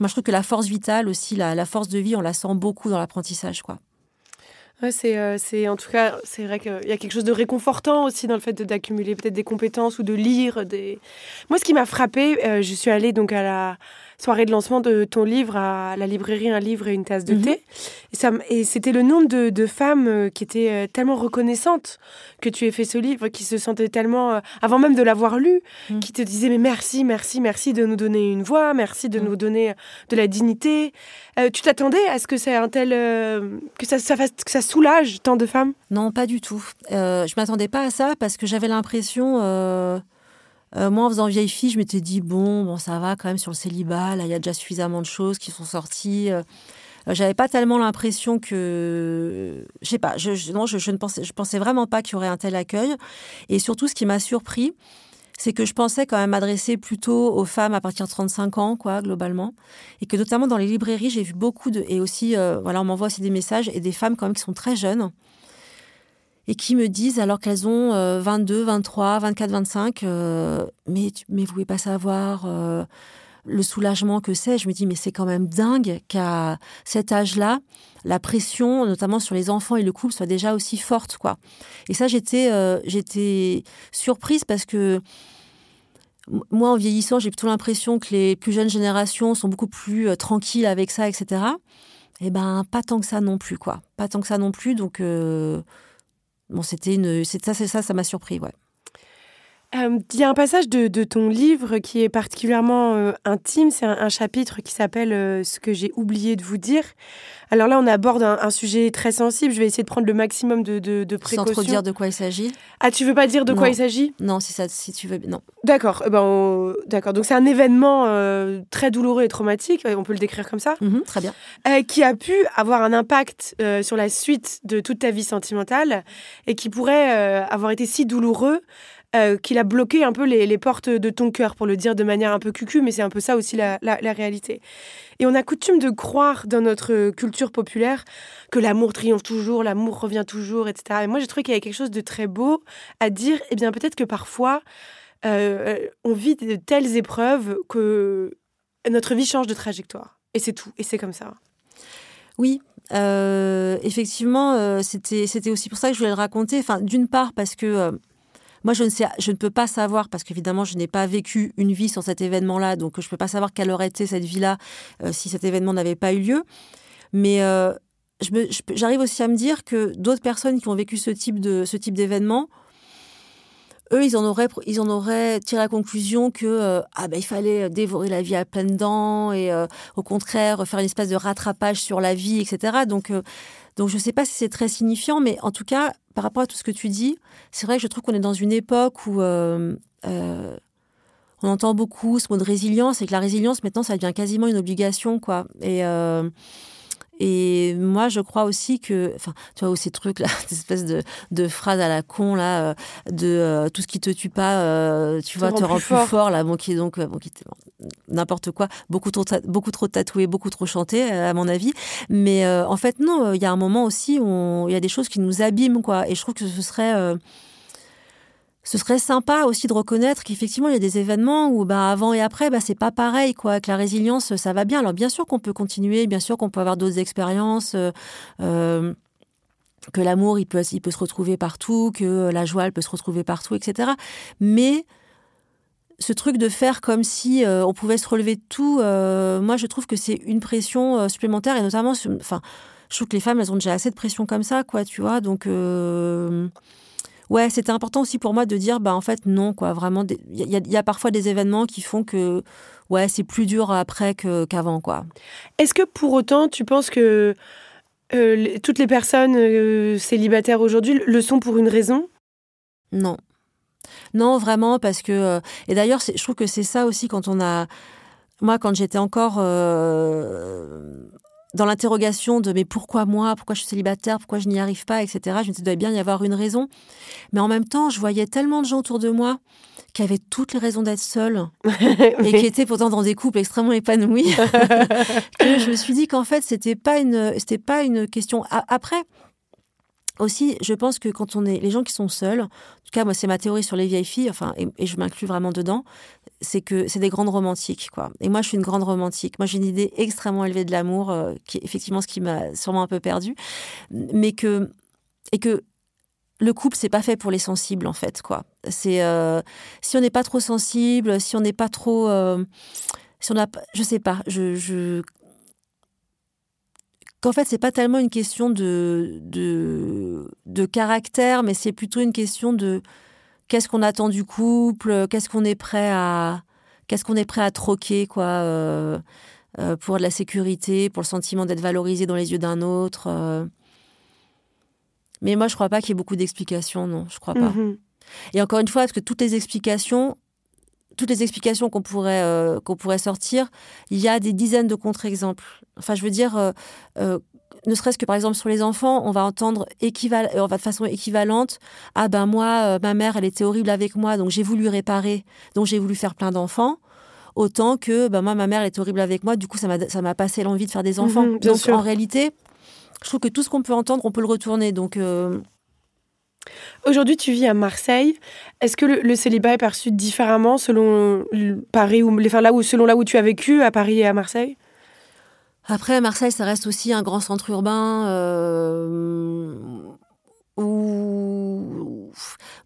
moi, je trouve que la force vitale aussi, la, force de vie, on la sent beaucoup dans l'apprentissage, quoi. C'est, euh, c'est en tout cas, c'est vrai qu'il y a quelque chose de réconfortant aussi dans le fait d'accumuler peut-être des compétences ou de lire des. Moi, ce qui m'a frappé, euh, je suis allée donc à la soirée de lancement de ton livre à la librairie Un livre et une tasse de mhm. thé. Et, ça, et c'était le nombre de, de, femmes euh, qui étaient euh, tellement reconnaissantes que tu aies fait ce livre, qui se sentaient tellement, euh, avant même de l'avoir lu, mhm. qui te disaient mais merci, merci, merci de nous donner une voix, merci de mhm. nous donner de la dignité. tu t'attendais à ce que c'est un tel que ça, ça fasse, que ça soulage tant de femmes? Non, pas du tout. je m'attendais pas à ça parce que j'avais l'impression euh, moi, en faisant vieille fille, je m'étais dit bon, bon, ça va quand même sur le célibat. Là, il y a déjà suffisamment de choses qui sont sorties. Euh, euh, j'avais pas tellement l'impression que, je sais pas, je, non, je, ne pensais, je pensais vraiment pas qu'il y aurait un tel accueil. Et surtout, ce qui m'a surpris, c'est que je pensais quand même m'adresser plutôt aux femmes à partir de 35 ans, quoi, globalement. Et que notamment dans les librairies, j'ai vu beaucoup de, et aussi, voilà, on m'envoie aussi des messages et des femmes quand même qui sont très jeunes et qui me disent, alors qu'elles ont 22, 23, 24, 25, mais, mais vous pouvez pas savoir euh, le soulagement que c'est. Je me dis, mais c'est quand même dingue qu'à cet âge-là, la pression, notamment sur les enfants et le couple, soit déjà aussi forte. quoi. Et ça, j'étais euh, surprise parce que moi, en vieillissant, j'ai plutôt l'impression que les plus jeunes générations sont beaucoup plus euh, tranquilles avec ça, etc. Eh ben, pas tant que ça non plus, quoi. Pas tant que ça non plus. Donc, bon, c'était une, c'est ça, c'est ça, ça m'a surpris, ouais. Euh, il y a un passage de, ton livre qui est particulièrement euh, intime, c'est un, chapitre qui s'appelle euh, Ce que j'ai oublié de vous dire. Alors là, on aborde un, sujet très sensible, je vais essayer de prendre le maximum de, de, de précautions. Sans trop dire de quoi il s'agit Ah, tu veux pas dire de quoi il s'agit? Non, si, ça, si tu veux, non. D'accord, ben, d'accord. Donc c'est un événement très douloureux et traumatique, on peut le décrire comme ça mhm, Très bien. qui a pu avoir un impact sur la suite de toute ta vie sentimentale et qui pourrait avoir été si douloureux euh, qu'il a bloqué un peu les, portes de ton cœur, pour le dire de manière un peu cucu, mais c'est un peu ça aussi la, réalité. Et on a coutume de croire dans notre culture populaire que l'amour triomphe toujours, l'amour revient toujours, etc. Et moi, j'ai trouvé qu'il y avait quelque chose de très beau à dire, eh bien peut-être que parfois, euh, on vit de telles épreuves que notre vie change de trajectoire. Et c'est tout, et c'est comme ça. Oui, euh, effectivement, c'était c'était aussi pour ça que je voulais le raconter. Enfin, d'une part parce que moi, je ne, peux pas savoir, parce qu'évidemment, je n'ai pas vécu une vie sur cet événement-là, donc je ne peux pas savoir quelle aurait été cette vie-là euh, si cet événement n'avait pas eu lieu. Mais j'arrive aussi à me dire que d'autres personnes qui ont vécu ce type d'événement, eux, ils en auraient, ils en auraient tiré la conclusion que euh, ah ben, il fallait dévorer la vie à pleines dents et euh, au contraire faire une espèce de rattrapage sur la vie, etc. Donc, euh, donc je sais pas si c'est très signifiant, mais en tout cas, par rapport à tout ce que tu dis, c'est vrai que je trouve qu'on est dans une époque où on entend beaucoup ce mot de résilience et que la résilience maintenant ça devient quasiment une obligation, quoi. Et et moi, je crois aussi que, enfin, tu vois, ces trucs là, cette espèce de, de phrases à la con là, euh, de euh, tout ce qui te tue pas, euh, tu vois, te rend plus fort. là, bon, qui est donc, bon, qui n'importe quoi, beaucoup trop, beaucoup trop tatoué, beaucoup trop chanté, à mon avis. Mais en fait, non, il y a un moment aussi où il y a des choses qui nous abîment, quoi. Et je trouve que ce serait ce serait sympa aussi de reconnaître qu'effectivement il y a des événements où bah, avant et après bah, c'est pas pareil quoi que la résilience ça va bien. Alors bien sûr qu'on peut continuer bien sûr qu'on peut avoir d'autres expériences euh, euh, que l'amour il peut se retrouver partout que la joie elle peut se retrouver partout etc mais ce truc de faire comme si euh, on pouvait se relever de tout moi je trouve que c'est une pression supplémentaire et notamment enfin je trouve que les femmes elles ont déjà assez de pression comme ça quoi tu vois. Donc ouais, c'était important aussi pour moi de dire, bah en fait non, quoi. Vraiment, il y, a parfois des événements qui font que, ouais, c'est plus dur après qu'avant, quoi. Est-ce que pour autant, tu penses que euh, toutes les personnes euh, célibataires aujourd'hui le sont pour une raison? Non. Non, vraiment, parce que. Euh, et d'ailleurs, je trouve que c'est ça aussi quand on a. Moi, quand j'étais encore dans l'interrogation de mais pourquoi moi, pourquoi je suis célibataire, pourquoi je n'y arrive pas, etc. Je me disais, il doit bien y avoir une raison. Mais en même temps, je voyais tellement de gens autour de moi qui avaient toutes les raisons d'être seuls et qui étaient pourtant dans des couples extrêmement épanouis que je me suis dit qu'en fait, c'était pas une, c'était pas une question. Après, aussi, je pense que quand on est les gens qui sont seuls, en tout cas moi c'est ma théorie sur les vieilles filles, enfin et, je m'inclus vraiment dedans, c'est que c'est des grandes romantiques quoi. Et moi je suis une grande romantique. Moi j'ai une idée extrêmement élevée de l'amour, euh, qui est effectivement ce qui m'a sûrement un peu perdu, mais que et que le couple c'est pas fait pour les sensibles en fait quoi. C'est euh, si on n'est pas trop sensible, si on n'est pas trop euh, si on a, je sais pas, je, qu'en fait, c'est pas tellement une question de, de, caractère, mais c'est plutôt une question de qu'est-ce qu'on attend du couple, qu'est-ce qu'on est prêt à, qu'est-ce qu'on est prêt à troquer, quoi, euh, euh, pour de la sécurité, pour le sentiment d'être valorisé dans les yeux d'un autre. Euh. Mais moi, je crois pas qu'il y ait beaucoup d'explications, non, je crois pas. Mm-hmm. Et encore une fois, parce que toutes les explications, toutes les explications qu'on pourrait, qu'on pourrait sortir, il y a des dizaines de contre-exemples. Enfin, je veux dire, ne serait-ce que par exemple sur les enfants, on va entendre équival de façon équivalente Ah ben moi, ma mère, elle était horrible avec moi, donc j'ai voulu réparer, donc j'ai voulu faire plein d'enfants. Autant que ben moi, ma mère, elle était horrible avec moi, du coup, ça m'a, passé l'envie de faire des enfants. Mhm, donc en réalité, je trouve que tout ce qu'on peut entendre, on peut le retourner. Donc Aujourd'hui, tu vis à Marseille. Est-ce que le, célibat est perçu différemment selon Paris ou enfin, là où selon là où tu as vécu à Paris et à Marseille? Après, Marseille, ça reste aussi un grand centre urbain euh, où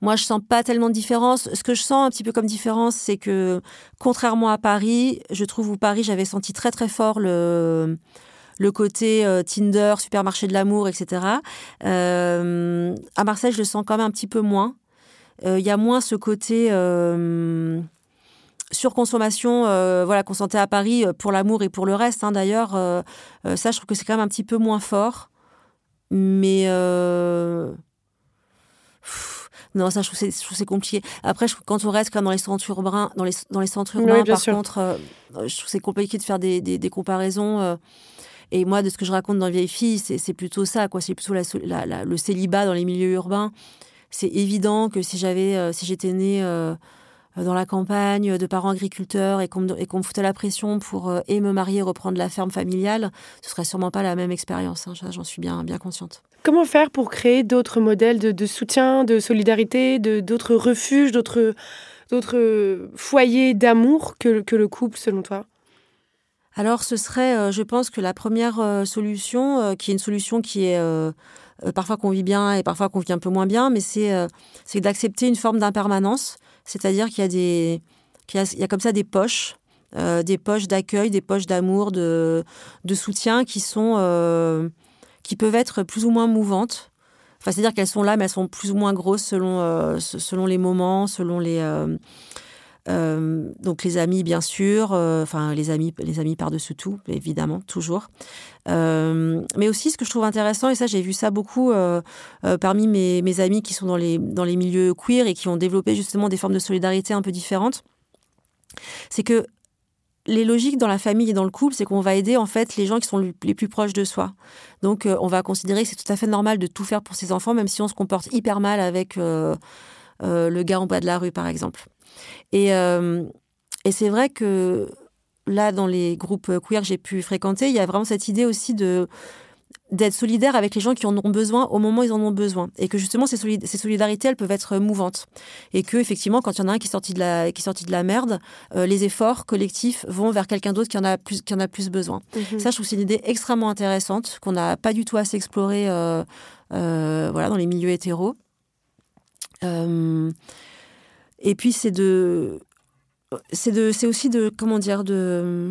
moi je sens pas tellement de différence. Ce que je sens un petit peu comme différence, c'est que contrairement à Paris, je trouve où Paris j'avais senti très très fort le le côté euh, Tinder, supermarché de l'amour, etc. Euh, à Marseille, je le sens quand même un petit peu moins. Il y a moins ce côté surconsommation, voilà, qu'on sentait à Paris pour l'amour et pour le reste. Hein, d'ailleurs, ça, je trouve que c'est quand même un petit peu moins fort. Mais non, ça, je trouve c'est compliqué. Après, je, quand on reste quand dans les centres urbains, dans les, dans les centres urbains, par contre, je trouve c'est compliqué de faire des, des, des comparaisons. Et moi, de ce que je raconte dans Vieille Fille, c'est plutôt ça, quoi. C'est plutôt la, le célibat dans les milieux urbains. C'est évident que si j'avais, euh, si j'étais née euh, dans la campagne, de parents agriculteurs, et qu'on me, foutait la pression pour euh, et me marier, reprendre la ferme familiale, ce serait sûrement pas la même expérience. Hein. J'en suis bien, bien consciente. Comment faire pour créer d'autres modèles de, soutien, de solidarité, d'autres refuges, d'autres foyers d'amour que, que le couple, selon toi? Alors, ce serait, euh, je pense que la première euh, solution, euh, qui est une solution qui est parfois qu'on vit bien et parfois qu'on vit un peu moins bien, mais c'est d'accepter une forme d'impermanence, c'est-à-dire qu'il y a des, qu'il y, a, comme ça des poches des poches d'accueil, des poches d'amour, de, de soutien qui sont qui peuvent être plus ou moins mouvantes. Enfin, c'est-à-dire qu'elles sont là, mais elles sont plus ou moins grosses selon, selon les moments, selon les, euh, donc les amis, bien sûr, euh, enfin les amis, les amis par-dessus tout, évidemment, toujours. Euh, mais aussi, ce que je trouve intéressant, et ça j'ai vu ça beaucoup parmi mes, amis qui sont dans les, dans les milieux queer et qui ont développé justement des formes de solidarité un peu différentes, c'est que les logiques dans la famille et dans le couple, c'est qu'on va aider en fait les gens qui sont les plus proches de soi. Donc on va considérer que c'est tout à fait normal de tout faire pour ses enfants, même si on se comporte hyper mal avec le gars en bas de la rue, par exemple. Euh, et, c'est vrai que là, dans les groupes queer que j'ai pu fréquenter, il y a vraiment cette idée aussi de d'être solidaire avec les gens qui en ont besoin au moment où ils en ont besoin. Et que justement ces, solidarités elles peuvent être mouvantes. Et que effectivement quand il y en a un qui est sorti de la qui est sorti de la merde euh, les efforts collectifs vont vers quelqu'un d'autre qui en a plus qui en a plus besoin. Mhm. ça je trouve c'est une idée extrêmement intéressante qu'on n'a pas du tout assez explorée euh, voilà dans les milieux hétéros et puis c'est de, c'est de, c'est aussi de, comment dire, de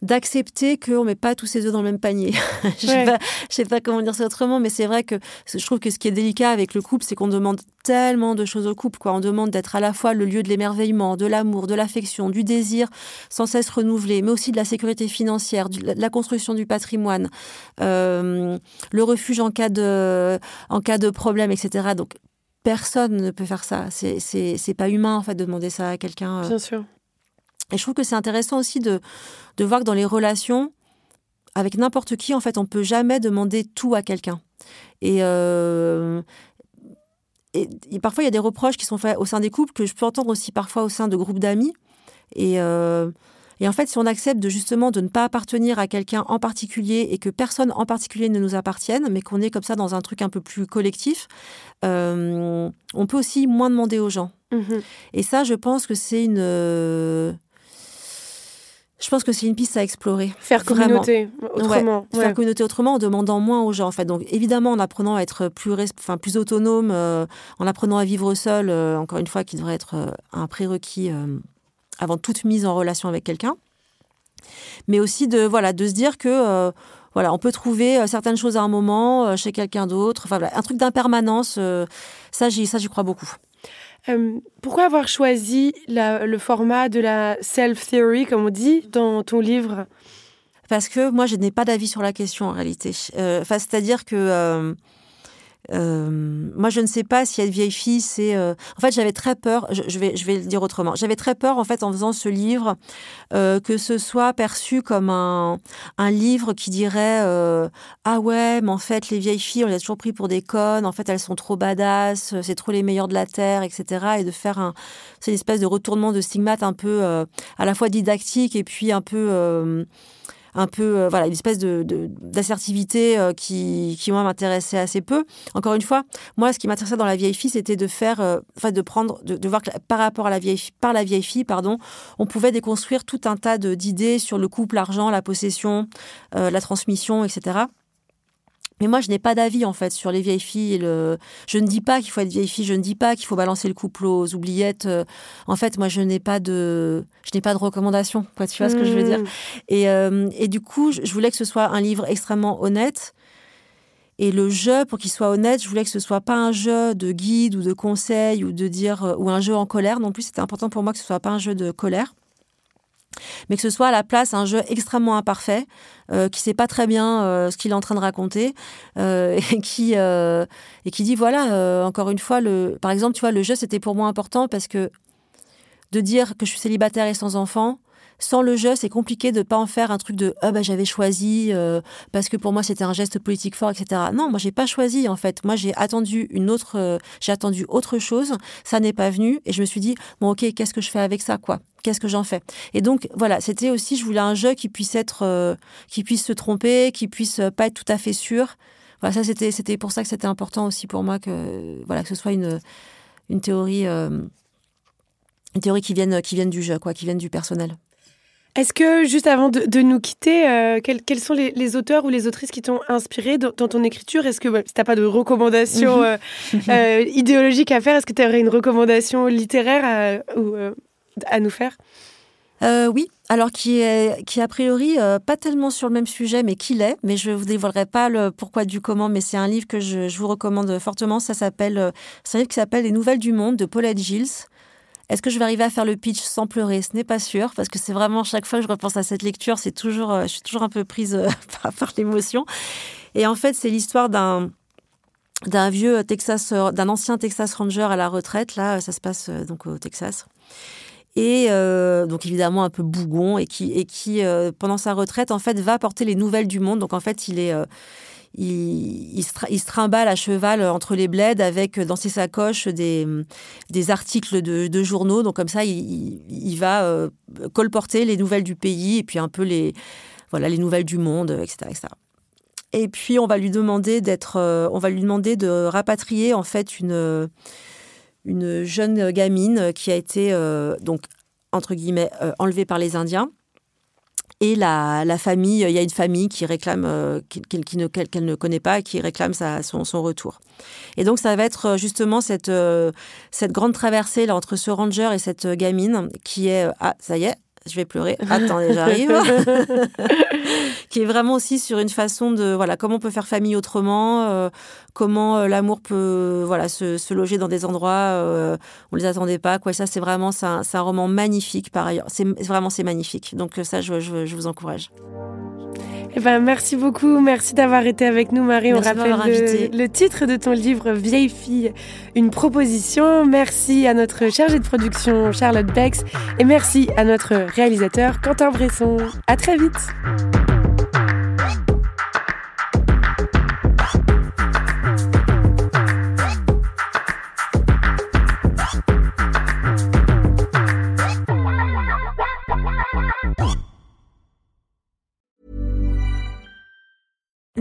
d'accepter qu'on met pas tous ses œufs dans le même panier. je sais pas, sais pas comment dire ça autrement, mais c'est vrai que je trouve que ce qui est délicat avec le couple, c'est qu'on demande tellement de choses au couple. Quoi. On demande d'être à la fois le lieu de l'émerveillement, de l'amour, de l'affection, du désir sans cesse renouvelé, mais aussi de la sécurité financière, de la construction du patrimoine, euh, le refuge en cas de, en cas de problème, etc. Donc personne ne peut faire ça. C'est pas humain, en fait, de demander ça à quelqu'un. Euh. Bien sûr. Et je trouve que c'est intéressant aussi de, de voir que dans les relations, avec n'importe qui, en fait, on peut jamais demander tout à quelqu'un. Et, euh, et, parfois, il y a des reproches qui sont faits au sein des couples que je peux entendre aussi parfois au sein de groupes d'amis. Et, euh, et en fait, si on accepte de justement de ne pas appartenir à quelqu'un en particulier et que personne en particulier ne nous appartienne, mais qu'on est comme ça dans un truc un peu plus collectif, euh, on peut aussi moins demander aux gens. Mhm. Et ça, je pense que c'est une. je pense que c'est une piste à explorer. Faire communauté autrement. Faire communauté autrement en demandant moins aux gens. En fait. Donc évidemment, en apprenant à être plus, enfin, plus autonome, euh, en apprenant à vivre seul, euh, encore une fois, qui devrait être un prérequis avant toute mise en relation avec quelqu'un, mais aussi de voilà de se dire que euh, voilà on peut trouver euh, certaines choses à un moment euh, chez quelqu'un d'autre, enfin un truc d'impermanence, ça j'y ça j'y crois beaucoup. pourquoi avoir choisi le format de la self-theory, comme on dit, dans ton livre? Parce que moi, je n'ai pas d'avis sur la question en réalité. Enfin, C'est-à-dire que euh, moi, je ne sais pas si être vieille fille, c'est. Euh, en fait, j'avais très peur. Je, vais, je vais le dire autrement. J'avais très peur, en fait, en faisant ce livre, euh, que ce soit perçu comme un, livre qui dirait ah ouais, mais en fait, les vieilles filles, on les a toujours pris pour des connes. En fait, elles sont trop badass. C'est trop les meilleures de la terre, etc. Et de faire un, c'est une espèce de retournement de stigmate un peu à la fois didactique et puis un peu un peu, euh, voilà, une espèce de, d'assertivité euh, qui, qui, moi, m'intéressait assez peu. Encore une fois, moi, ce qui m'intéressait dans la vieille fille, c'était de faire, euh, enfin, de prendre, de, voir que par rapport à la vieille, par la vieille fille, pardon, on pouvait déconstruire tout un tas d'idées sur le couple, l'argent, la possession, la transmission, etc. Mais moi, je n'ai pas d'avis en fait sur les vieilles filles. Le... Je ne dis pas qu'il faut être vieille fille. Je ne dis pas qu'il faut balancer le couple aux oubliettes. Euh, en fait, moi, je n'ai pas de, je n'ai pas de recommandation. Quoi, tu vois ce que je veux dire mmh. et, euh, et, du coup, je voulais que ce soit un livre extrêmement honnête. Et le jeu, pour qu'il soit honnête, je voulais que ce soit pas un jeu de guide ou de conseil ou de dire euh, ou un jeu en colère. Non plus, c'était important pour moi que ce soit pas un jeu de colère mais que ce soit à la place un jeu extrêmement imparfait, euh, qui sait pas très bien euh, ce qu'il est en train de raconter, euh, et, qui, euh, et qui dit voilà, encore une fois, le, par exemple, tu vois, le jeu c'était pour moi important parce que de dire que je suis célibataire et sans enfant, sans le jeu, c'est compliqué de ne pas en faire un truc de ah bah j'avais choisi euh, parce que pour moi c'était un geste politique fort, etc. Non, moi j'ai pas choisi en fait. Moi j'ai attendu une autre, euh, j'ai attendu autre chose. Ça n'est pas venu et je me suis dit bon ok qu'est-ce que je fais avec ça quoi? Qu'est-ce que j'en fais? Et donc voilà, c'était aussi je voulais un jeu qui puisse être, euh, qui puisse se tromper, qui puisse pas être tout à fait sûr. Voilà ça c'était c'était pour ça que c'était important aussi pour moi que voilà que ce soit une une théorie une théorie qui vienne qui vienne du jeu quoi, qui vienne du personnel. Est-ce que, juste avant de, nous quitter, euh, quels, sont les, auteurs ou les autrices qui t'ont inspiré dans, ton écriture? Est-ce que, si tu n'as pas de recommandation mhm. euh, euh, idéologique à faire, est-ce que tu aurais une recommandation littéraire ou, à nous faire? Euh, oui, alors qui est qui a priori euh, pas tellement sur le même sujet, mais qui l'est. Mais je vous dévoilerai pas le pourquoi du comment. Mais c'est un livre que je, je, vous recommande fortement. Ça s'appelle, euh, c'est un livre qui s'appelle Les Nouvelles du Monde de Paulette Gilles. Est-ce que je vais arriver à faire le pitch sans pleurer? Ce n'est pas sûr parce que c'est vraiment chaque fois que je repense à cette lecture, c'est toujours, je suis toujours un peu prise par, par l'émotion. Et en fait, c'est l'histoire d'un d'un vieux Texas, d'un ancien Texas Ranger à la retraite. Là, ça se passe donc au Texas et euh, donc évidemment un peu bougon et qui et qui euh, pendant sa retraite en fait va porter les nouvelles du monde. Donc en fait il est euh, il, se, il, trimballe à cheval entre les bleds avec dans ses sacoches des, articles de, journaux. Donc comme ça, il, va euh, colporter les nouvelles du pays et puis un peu les voilà les nouvelles du monde, etc.. Et puis on va lui demander d'être, euh, on va lui demander de rapatrier en fait une une jeune gamine qui a été, euh, donc, entre guillemets, enlevée par les Indiens. Et la, la, famille, il y a une famille qui réclame, euh, qu'elle qu qu ne connaît pas, qui réclame son, retour. Et donc, ça va être justement cette, euh, cette grande traversée là, entre ce ranger et cette gamine qui est, ah, ça y est, je vais pleurer. Attendez, j'arrive. qui est vraiment aussi sur une façon de voilà comment on peut faire famille autrement, euh, comment euh, l'amour peut voilà se, se, loger dans des endroits euh, on les attendait pas. Quoi, ça c'est vraiment c'est un, un, roman magnifique par ailleurs. C'est vraiment c'est magnifique. Donc ça je, je, je vous encourage. Eh ben, merci beaucoup. Merci d'avoir été avec nous, Marie. Merci On rappelle le, le, titre de ton livre, Vieille fille, une proposition. Merci à notre chargée de production, Charlotte Bex. Et merci à notre réalisateur, Quentin Bresson. À très vite.